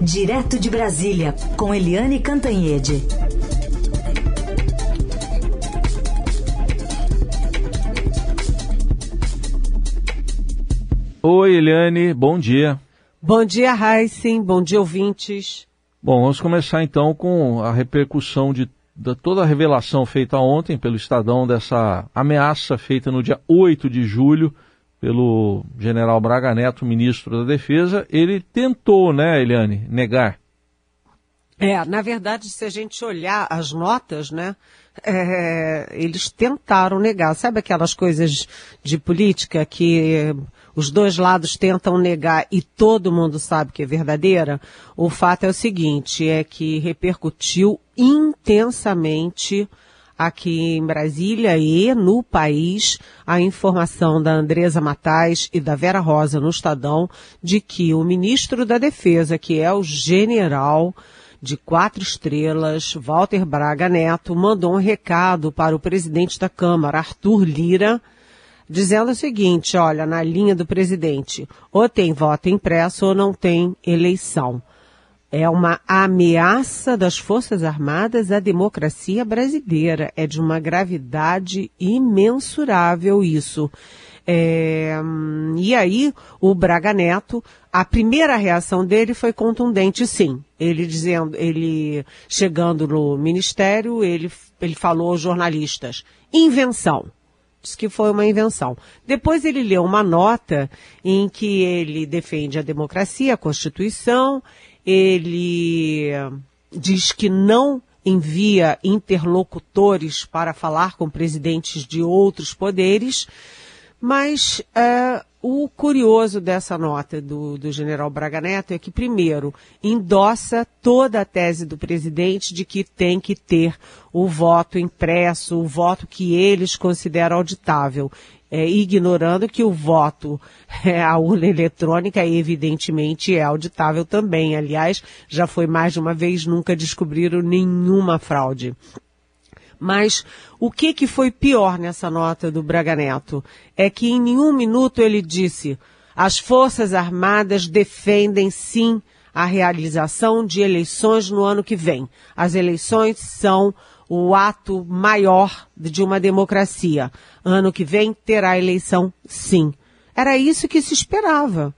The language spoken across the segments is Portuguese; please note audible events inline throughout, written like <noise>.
Direto de Brasília, com Eliane Cantanhede. Oi, Eliane, bom dia. Bom dia, Heisen, bom dia, ouvintes. Bom, vamos começar então com a repercussão de, de toda a revelação feita ontem pelo Estadão dessa ameaça feita no dia 8 de julho pelo general Braga Neto, ministro da Defesa. Ele tentou, né, Eliane, negar. É, na verdade, se a gente olhar as notas, né, é, eles tentaram negar. Sabe aquelas coisas de política que os dois lados tentam negar e todo mundo sabe que é verdadeira? O fato é o seguinte, é que repercutiu intensamente aqui em Brasília e no país a informação da Andresa Matais e da Vera Rosa no Estadão de que o ministro da Defesa, que é o general de quatro estrelas, Walter Braga Neto, mandou um recado para o presidente da Câmara, Arthur Lira, dizendo o seguinte, olha, na linha do presidente, ou tem voto impresso ou não tem eleição. É uma ameaça das Forças Armadas à democracia brasileira. É de uma gravidade imensurável isso. É, e aí, o Braga Neto, a primeira reação dele foi contundente, sim. Ele dizendo, ele chegando no ministério, ele, ele falou aos jornalistas, invenção. Diz que foi uma invenção. Depois ele leu uma nota em que ele defende a democracia, a Constituição, ele diz que não envia interlocutores para falar com presidentes de outros poderes, mas é, o curioso dessa nota do, do general Braga Neto é que, primeiro, endossa toda a tese do presidente de que tem que ter o voto impresso, o voto que eles consideram auditável é, ignorando que o voto, é, a urna eletrônica, evidentemente é auditável também. Aliás, já foi mais de uma vez, nunca descobriram nenhuma fraude. Mas o que, que foi pior nessa nota do Braga Neto? É que em nenhum minuto ele disse as Forças Armadas defendem sim a realização de eleições no ano que vem. As eleições são o ato maior de uma democracia. Ano que vem terá eleição, sim. Era isso que se esperava,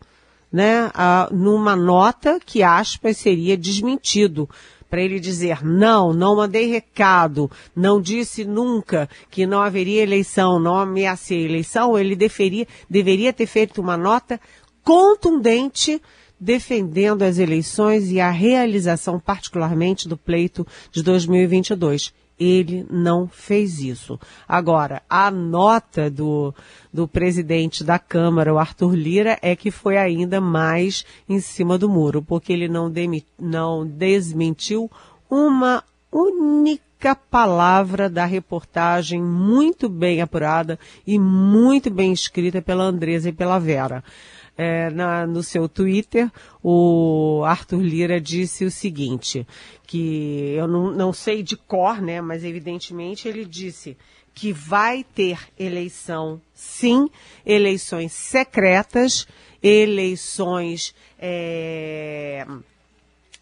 né? Ah, numa nota que aspas seria desmentido para ele dizer não, não mandei recado, não disse nunca que não haveria eleição, não ameacei eleição, ele deveria, deveria ter feito uma nota contundente defendendo as eleições e a realização particularmente do pleito de 2022 ele não fez isso. Agora, a nota do, do presidente da Câmara, o Arthur Lira, é que foi ainda mais em cima do muro, porque ele não, demi, não desmentiu uma única palavra da reportagem muito bem apurada e muito bem escrita pela Andresa e pela Vera é, na, no seu Twitter, o Arthur Lira disse o seguinte, que eu não, não sei de cor, né, mas evidentemente ele disse que vai ter eleição, sim, eleições secretas, eleições é,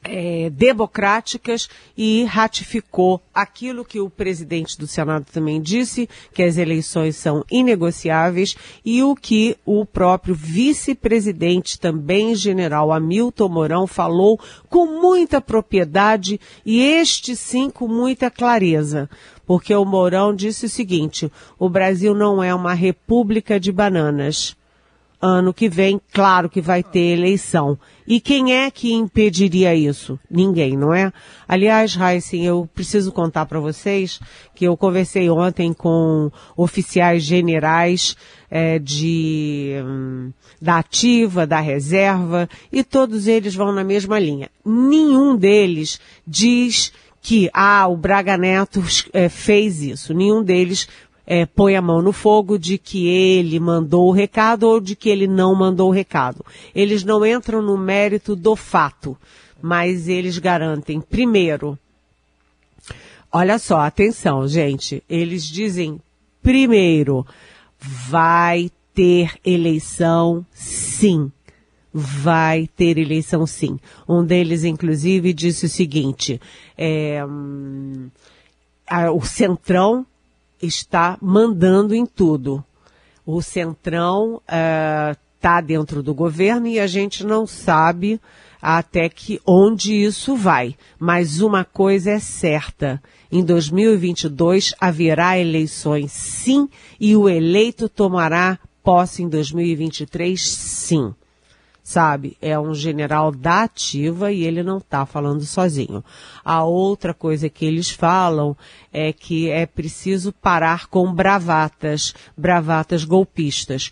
é, democráticas e ratificou aquilo que o presidente do Senado também disse, que as eleições são inegociáveis, e o que o próprio vice-presidente, também general Hamilton Mourão, falou com muita propriedade e este sim com muita clareza. Porque o Mourão disse o seguinte, o Brasil não é uma república de bananas ano que vem, claro que vai ter eleição. E quem é que impediria isso? Ninguém, não é? Aliás, Heisen, eu preciso contar para vocês que eu conversei ontem com oficiais generais é, de hum, da ativa, da reserva, e todos eles vão na mesma linha. Nenhum deles diz que ah, o Braga Neto é, fez isso. Nenhum deles é, põe a mão no fogo de que ele mandou o recado ou de que ele não mandou o recado. Eles não entram no mérito do fato, mas eles garantem, primeiro, olha só, atenção, gente, eles dizem, primeiro, vai ter eleição sim vai ter eleição sim. Um deles, inclusive, disse o seguinte, é, a, o Centrão está mandando em tudo. O Centrão está uh, dentro do governo e a gente não sabe até que onde isso vai. Mas uma coisa é certa: em 2022 haverá eleições, sim, e o eleito tomará posse em 2023, sim. Sabe, é um general da ativa e ele não está falando sozinho. A outra coisa que eles falam é que é preciso parar com bravatas, bravatas golpistas.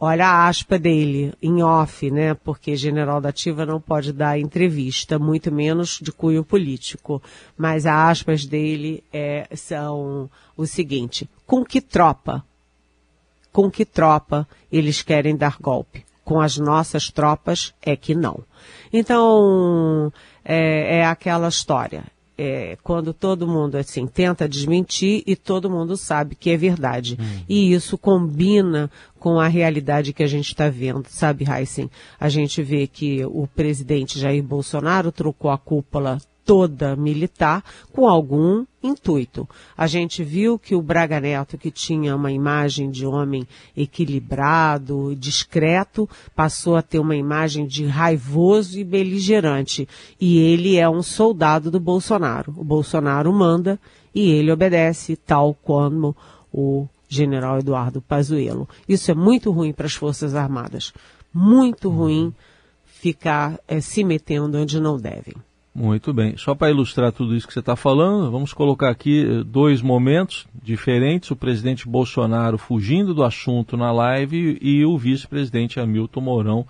Olha a aspa dele, em off, né? Porque general da ativa não pode dar entrevista, muito menos de cunho político. Mas as aspas dele é, são o seguinte: com que tropa? Com que tropa eles querem dar golpe? Com as nossas tropas é que não. Então, é, é aquela história é, quando todo mundo assim tenta desmentir e todo mundo sabe que é verdade. Uhum. E isso combina com a realidade que a gente está vendo, sabe, Heisen? A gente vê que o presidente Jair Bolsonaro trocou a cúpula toda militar com algum intuito. A gente viu que o Braga Neto, que tinha uma imagem de homem equilibrado, discreto, passou a ter uma imagem de raivoso e beligerante. E ele é um soldado do Bolsonaro. O Bolsonaro manda e ele obedece, tal como o general Eduardo Pazuello. Isso é muito ruim para as Forças Armadas. Muito ruim ficar é, se metendo onde não devem. Muito bem. Só para ilustrar tudo isso que você está falando, vamos colocar aqui eh, dois momentos diferentes: o presidente Bolsonaro fugindo do assunto na live e o vice-presidente Hamilton Mourão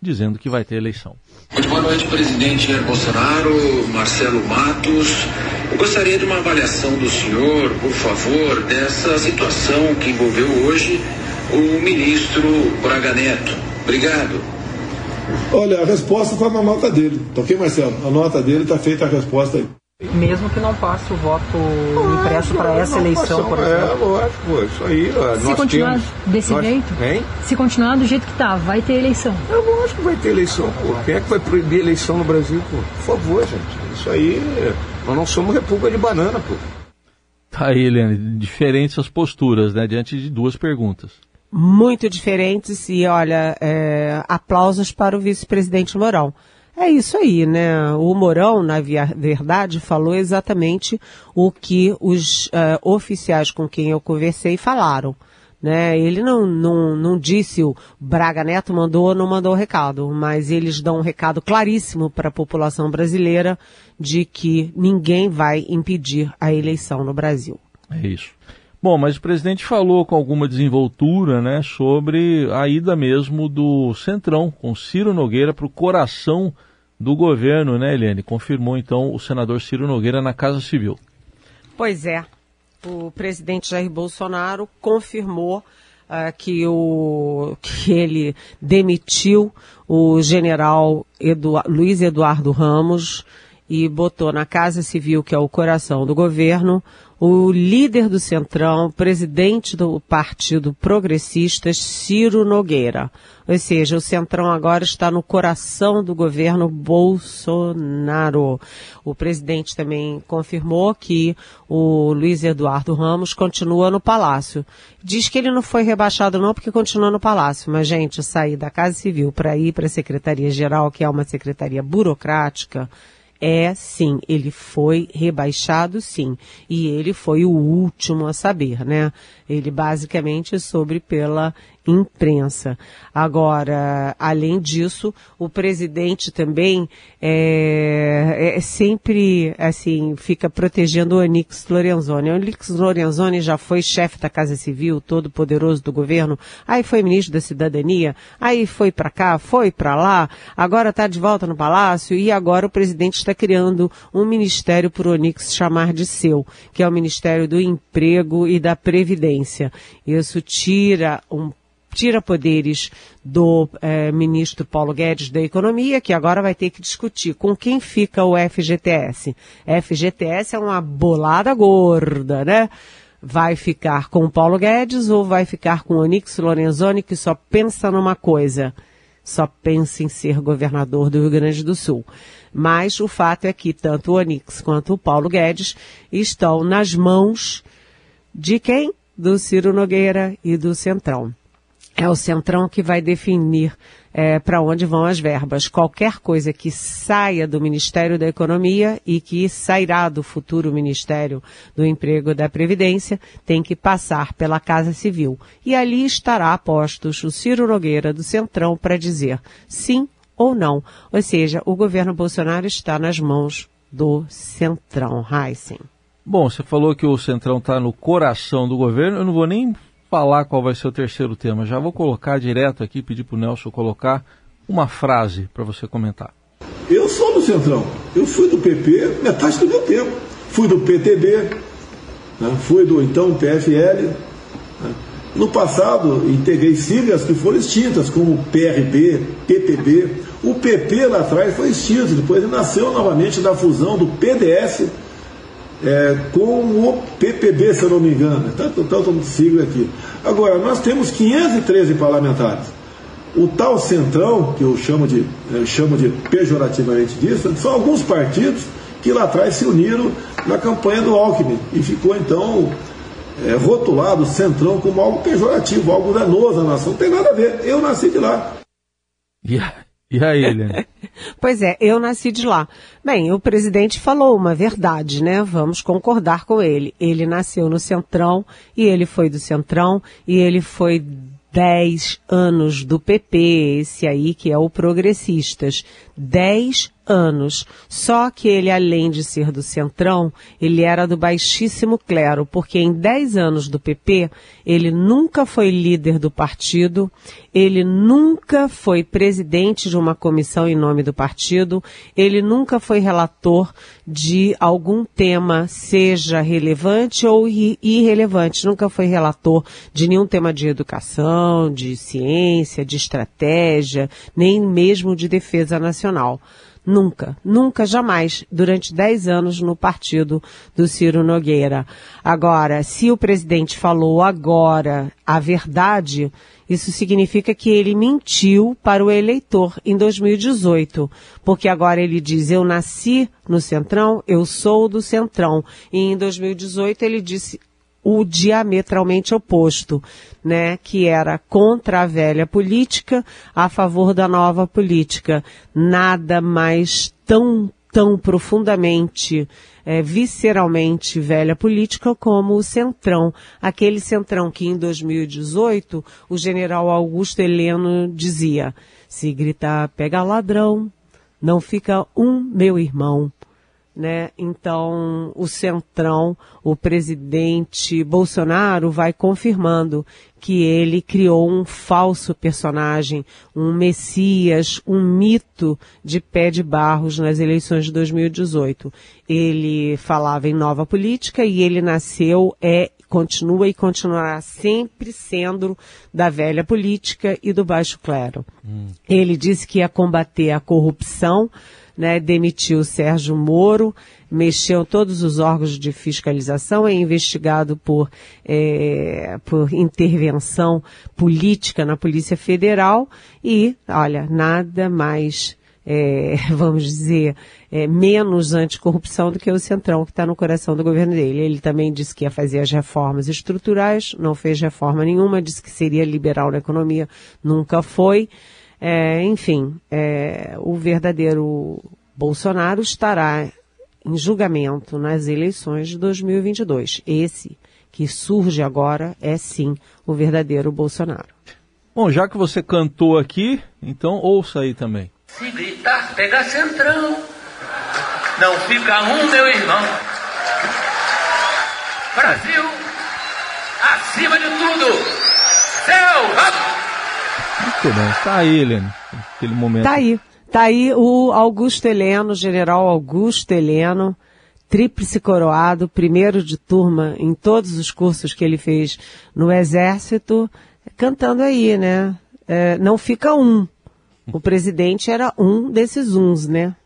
dizendo que vai ter eleição. Muito boa noite, presidente Bolsonaro, Marcelo Matos. Eu gostaria de uma avaliação do senhor, por favor, dessa situação que envolveu hoje o ministro Braga Neto. Obrigado. Olha, a resposta foi na nota dele. Tá ok, Marcelo? A nota dele está feita a resposta aí. Mesmo que não passe o voto impresso para essa eleição, por exemplo. É, lógico, isso aí. Se continuar temos, desse nós, jeito, hein? se continuar do jeito que está, vai ter eleição. É lógico que vai ter eleição, pô. Quem é que vai proibir eleição no Brasil, pô? Por favor, gente. Isso aí, nós não somos república de banana, pô. Tá aí, Helene, diferentes as posturas, né, diante de duas perguntas muito diferentes e, olha, é, aplausos para o vice-presidente Mourão. É isso aí, né? O Mourão, na verdade, falou exatamente o que os uh, oficiais com quem eu conversei falaram. Né? Ele não, não, não disse o Braga Neto mandou ou não mandou o recado, mas eles dão um recado claríssimo para a população brasileira de que ninguém vai impedir a eleição no Brasil. É isso. Bom, mas o presidente falou com alguma desenvoltura né, sobre a ida mesmo do Centrão, com Ciro Nogueira, para o coração do governo, né, Eliane? Confirmou então o senador Ciro Nogueira na Casa Civil. Pois é. O presidente Jair Bolsonaro confirmou uh, que, o, que ele demitiu o general Edu, Luiz Eduardo Ramos e botou na Casa Civil, que é o coração do governo, o líder do Centrão, presidente do Partido Progressista, Ciro Nogueira. Ou seja, o Centrão agora está no coração do governo Bolsonaro. O presidente também confirmou que o Luiz Eduardo Ramos continua no Palácio. Diz que ele não foi rebaixado não porque continua no Palácio, mas gente, sair da Casa Civil para ir para a Secretaria-Geral, que é uma secretaria burocrática, é sim, ele foi rebaixado sim, e ele foi o último a saber, né? Ele basicamente soube pela imprensa. Agora, além disso, o presidente também é, é, sempre, assim, fica protegendo o Onix Lorenzoni. O Onix Lorenzoni já foi chefe da Casa Civil, todo poderoso do governo, aí foi ministro da Cidadania, aí foi para cá, foi para lá, agora está de volta no Palácio e agora o presidente está criando um ministério para o Onix chamar de seu, que é o Ministério do Emprego e da Previdência. Isso tira um tira poderes do eh, ministro Paulo Guedes da Economia, que agora vai ter que discutir com quem fica o FGTS. FGTS é uma bolada gorda, né? Vai ficar com o Paulo Guedes ou vai ficar com o Onix Lorenzoni, que só pensa numa coisa, só pensa em ser governador do Rio Grande do Sul. Mas o fato é que tanto o Onix quanto o Paulo Guedes estão nas mãos de quem? Do Ciro Nogueira e do Centrão. É o Centrão que vai definir é, para onde vão as verbas. Qualquer coisa que saia do Ministério da Economia e que sairá do futuro Ministério do Emprego e da Previdência tem que passar pela Casa Civil. E ali estará postos o Ciro Nogueira do Centrão para dizer sim ou não. Ou seja, o governo Bolsonaro está nas mãos do Centrão, Heisen. Bom, você falou que o Centrão está no coração do governo. Eu não vou nem falar qual vai ser o terceiro tema. Já vou colocar direto aqui, pedir para o Nelson colocar uma frase para você comentar. Eu sou do Centrão. Eu fui do PP metade do meu tempo. Fui do PTB, né? fui do então PFL. Né? No passado, integrei siglas que foram extintas, como PRB, PPB. O PP lá atrás foi extinto, depois nasceu novamente da fusão do PDS é, com o PPB, se eu não me engano, tanto, tanto sigla aqui. Agora, nós temos 513 parlamentares. O tal centrão, que eu chamo de, eu chamo de pejorativamente disso, são alguns partidos que lá atrás se uniram na campanha do Alckmin e ficou então é, rotulado centrão como algo pejorativo, algo danoso à nação. Não tem nada a ver. Eu nasci de lá. Yeah. E aí, Helene? <laughs> pois é, eu nasci de lá. Bem, o presidente falou uma verdade, né? Vamos concordar com ele. Ele nasceu no Centrão e ele foi do Centrão e ele foi 10 anos do PP, esse aí que é o Progressistas. 10 anos. Só que ele, além de ser do Centrão, ele era do baixíssimo clero, porque em 10 anos do PP, ele nunca foi líder do partido, ele nunca foi presidente de uma comissão em nome do partido, ele nunca foi relator de algum tema, seja relevante ou irrelevante, nunca foi relator de nenhum tema de educação, de ciência, de estratégia, nem mesmo de defesa nacional. Nunca, nunca, jamais, durante 10 anos no partido do Ciro Nogueira. Agora, se o presidente falou agora a verdade, isso significa que ele mentiu para o eleitor em 2018, porque agora ele diz: Eu nasci no Centrão, eu sou do Centrão. E em 2018 ele disse: o diametralmente oposto, né, que era contra a velha política, a favor da nova política. Nada mais tão, tão profundamente, é, visceralmente velha política como o Centrão. Aquele Centrão que em 2018 o general Augusto Heleno dizia, se gritar pega ladrão, não fica um meu irmão né? Então, o Centrão, o presidente Bolsonaro vai confirmando que ele criou um falso personagem, um messias, um mito de pé de barros nas eleições de 2018. Ele falava em nova política e ele nasceu, é, continua e continuará sempre sendo da velha política e do baixo clero. Hum. Ele disse que ia combater a corrupção, né, demitiu Sérgio Moro, mexeu todos os órgãos de fiscalização, é investigado por, é, por intervenção política na Polícia Federal e, olha, nada mais, é, <laughs> vamos dizer, é, menos anticorrupção do que o Centrão que está no coração do governo dele. Ele também disse que ia fazer as reformas estruturais, não fez reforma nenhuma, disse que seria liberal na economia, nunca foi. É, enfim, é, o verdadeiro Bolsonaro estará em julgamento nas eleições de 2022. Esse que surge agora é sim o verdadeiro Bolsonaro. Bom, já que você cantou aqui, então ouça aí também. Se gritar, pega centrão, não fica um, meu irmão. Brasil, acima de tudo, céu, vamos! Muito bem, tá aí, Helene, aquele momento. Tá aí, tá aí o Augusto Heleno, general Augusto Heleno, tríplice coroado, primeiro de turma em todos os cursos que ele fez no Exército, cantando aí, né? É, não fica um. O presidente era um desses uns, né?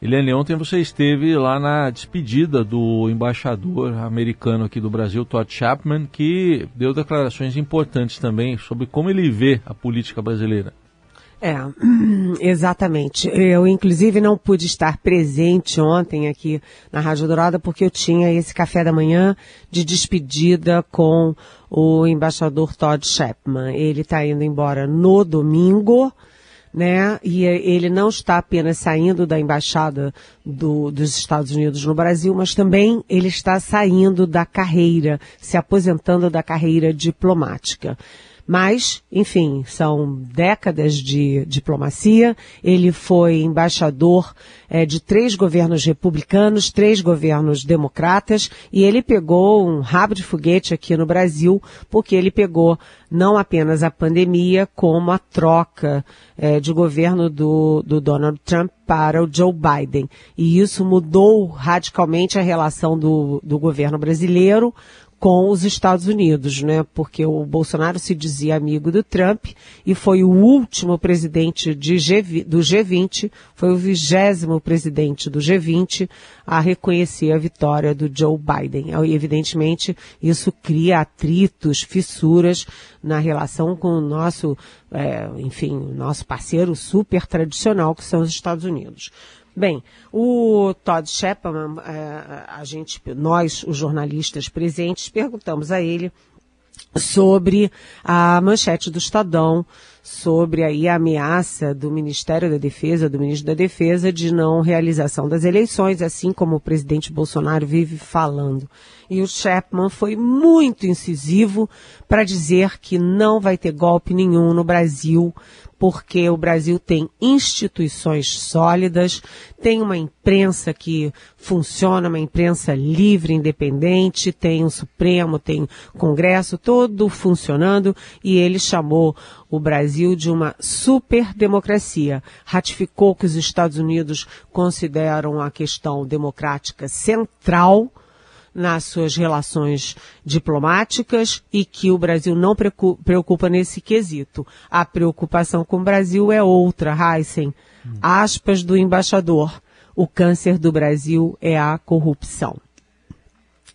Eliane, ontem você esteve lá na despedida do embaixador americano aqui do Brasil, Todd Chapman, que deu declarações importantes também sobre como ele vê a política brasileira. É, <clears throat> exatamente. Eu, inclusive, não pude estar presente ontem aqui na Rádio Dourada porque eu tinha esse café da manhã de despedida com o embaixador Todd Shepman. Ele está indo embora no domingo, né? E ele não está apenas saindo da embaixada do, dos Estados Unidos no Brasil, mas também ele está saindo da carreira, se aposentando da carreira diplomática. Mas, enfim, são décadas de diplomacia. Ele foi embaixador é, de três governos republicanos, três governos democratas, e ele pegou um rabo de foguete aqui no Brasil, porque ele pegou não apenas a pandemia, como a troca é, de governo do, do Donald Trump para o Joe Biden. E isso mudou radicalmente a relação do, do governo brasileiro com os Estados Unidos, né? Porque o Bolsonaro se dizia amigo do Trump e foi o último presidente G, do G20, foi o vigésimo presidente do G20 a reconhecer a vitória do Joe Biden. E, evidentemente, isso cria atritos, fissuras na relação com o nosso, é, enfim, nosso parceiro super tradicional, que são os Estados Unidos. Bem, o Todd Shepard, é, a gente, nós, os jornalistas presentes, perguntamos a ele sobre a manchete do Estadão, sobre aí a ameaça do Ministério da Defesa, do ministro da Defesa, de não realização das eleições, assim como o presidente Bolsonaro vive falando. E o Chapman foi muito incisivo para dizer que não vai ter golpe nenhum no Brasil, porque o Brasil tem instituições sólidas, tem uma imprensa que funciona, uma imprensa livre, independente, tem um Supremo, tem Congresso, todo funcionando, e ele chamou o Brasil de uma superdemocracia. Ratificou que os Estados Unidos consideram a questão democrática central nas suas relações diplomáticas e que o Brasil não preocupa nesse quesito. A preocupação com o Brasil é outra, Heisen. Aspas do embaixador. O câncer do Brasil é a corrupção.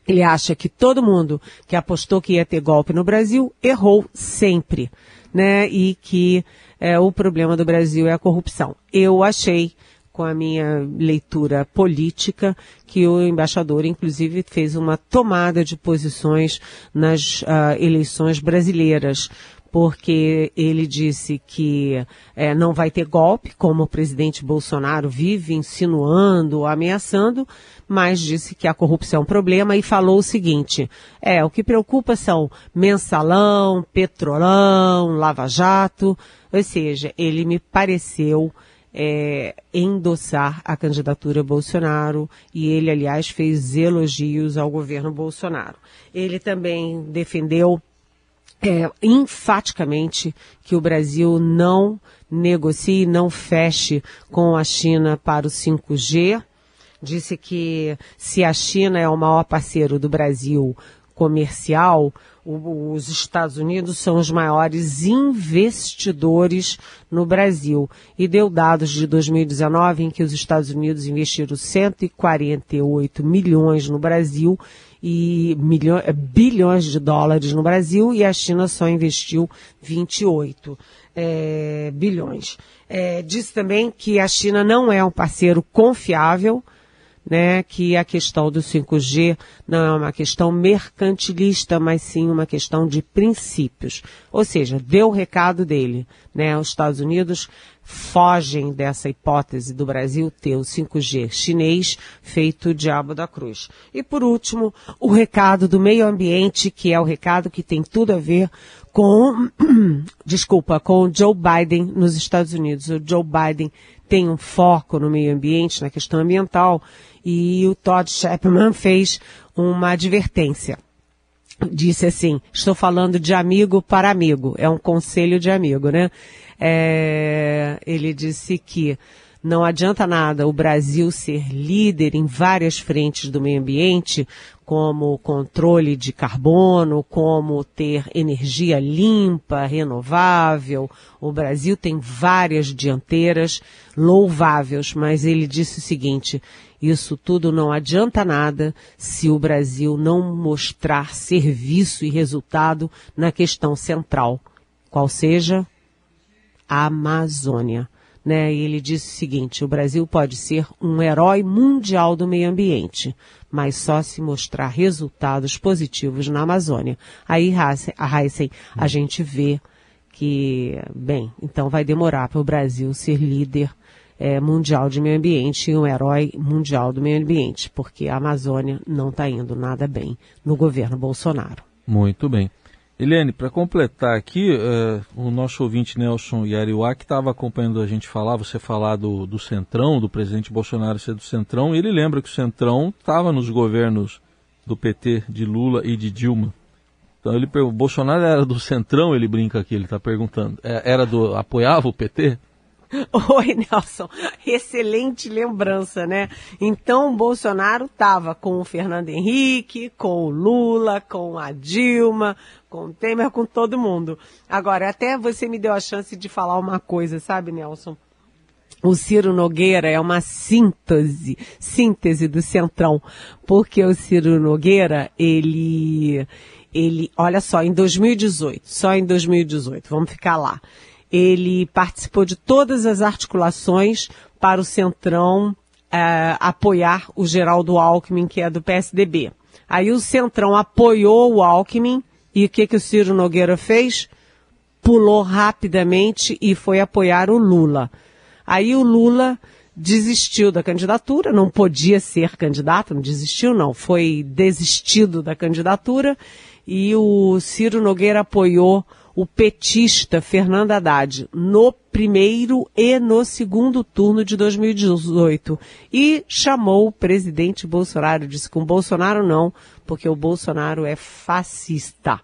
Ele acha que todo mundo que apostou que ia ter golpe no Brasil errou sempre, né? E que é, o problema do Brasil é a corrupção. Eu achei com a minha leitura política, que o embaixador, inclusive, fez uma tomada de posições nas uh, eleições brasileiras, porque ele disse que é, não vai ter golpe, como o presidente Bolsonaro vive insinuando, ameaçando, mas disse que a corrupção é um problema e falou o seguinte: é, o que preocupa são mensalão, petrolão, lava-jato, ou seja, ele me pareceu é, endossar a candidatura Bolsonaro e ele, aliás, fez elogios ao governo Bolsonaro. Ele também defendeu é, enfaticamente que o Brasil não negocie, não feche com a China para o 5G. Disse que se a China é o maior parceiro do Brasil comercial, os Estados Unidos são os maiores investidores no Brasil e deu dados de 2019 em que os Estados Unidos investiram 148 milhões no Brasil e milhões, bilhões de dólares no Brasil e a China só investiu 28 é, bilhões. É, disse também que a China não é um parceiro confiável né, que a questão do 5G não é uma questão mercantilista, mas sim uma questão de princípios. Ou seja, deu o recado dele, né? Os Estados Unidos fogem dessa hipótese do Brasil ter o 5G chinês feito diabo da cruz. E por último, o recado do meio ambiente, que é o recado que tem tudo a ver com, <clears throat> desculpa, com o Joe Biden nos Estados Unidos. O Joe Biden tem um foco no meio ambiente, na questão ambiental, e o Todd Chapman fez uma advertência. Disse assim, estou falando de amigo para amigo, é um conselho de amigo, né? É, ele disse que não adianta nada o Brasil ser líder em várias frentes do meio ambiente, como controle de carbono, como ter energia limpa, renovável. O Brasil tem várias dianteiras louváveis, mas ele disse o seguinte: isso tudo não adianta nada se o Brasil não mostrar serviço e resultado na questão central, qual seja Amazônia. Né? Ele disse o seguinte: o Brasil pode ser um herói mundial do meio ambiente, mas só se mostrar resultados positivos na Amazônia. Aí, a Heisen, a gente vê que, bem, então vai demorar para o Brasil ser líder é, mundial de meio ambiente e um herói mundial do meio ambiente, porque a Amazônia não está indo nada bem no governo Bolsonaro. Muito bem. Eliane, para completar aqui, uh, o nosso ouvinte Nelson Yariwa, que estava acompanhando a gente falar, você falar do, do Centrão, do presidente Bolsonaro ser do Centrão, ele lembra que o Centrão estava nos governos do PT, de Lula e de Dilma. Então ele o Bolsonaro era do Centrão, ele brinca aqui, ele está perguntando. É, era do. apoiava o PT? <laughs> Oi, Nelson. Excelente lembrança, né? Então, o Bolsonaro estava com o Fernando Henrique, com o Lula, com a Dilma, com o Temer, com todo mundo. Agora, até você me deu a chance de falar uma coisa, sabe, Nelson? O Ciro Nogueira é uma síntese, síntese do Centrão, porque o Ciro Nogueira, ele, ele, olha só, em 2018, só em 2018, vamos ficar lá ele participou de todas as articulações para o Centrão é, apoiar o Geraldo Alckmin, que é do PSDB. Aí o Centrão apoiou o Alckmin e o que, que o Ciro Nogueira fez? Pulou rapidamente e foi apoiar o Lula. Aí o Lula desistiu da candidatura, não podia ser candidato, não desistiu não, foi desistido da candidatura e o Ciro Nogueira apoiou o petista Fernando Haddad no primeiro e no segundo turno de 2018 e chamou o presidente Bolsonaro, disse com Bolsonaro não, porque o Bolsonaro é fascista.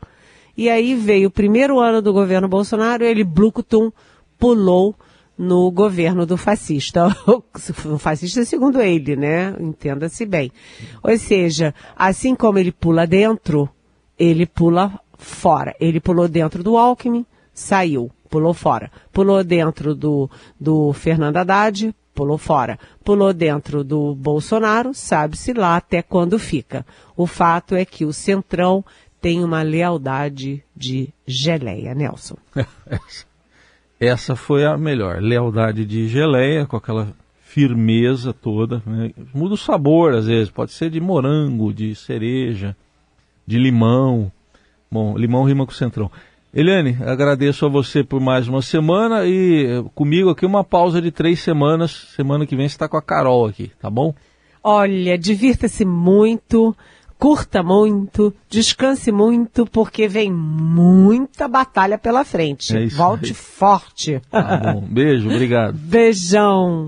E aí veio o primeiro ano do governo Bolsonaro, ele Blucutum pulou no governo do fascista. <laughs> O fascista segundo ele, né? Entenda-se bem. Ou seja, assim como ele pula dentro, ele pula fora. Ele pulou dentro do Alckmin, saiu, pulou fora. Pulou dentro do, do Fernando Haddad, pulou fora. Pulou dentro do Bolsonaro, sabe-se lá até quando fica. O fato é que o Centrão tem uma lealdade de geleia, Nelson. <laughs> Essa foi a melhor. Lealdade de geleia, com aquela firmeza toda. Né? Muda o sabor, às vezes. Pode ser de morango, de cereja, de limão. Bom, limão rima com centrão. Eliane, agradeço a você por mais uma semana e eh, comigo aqui uma pausa de três semanas. Semana que vem você está com a Carol aqui, tá bom? Olha, divirta-se muito, curta muito, descanse muito, porque vem muita batalha pela frente. É Volte aí. forte. Tá bom. Beijo, <laughs> obrigado. Beijão.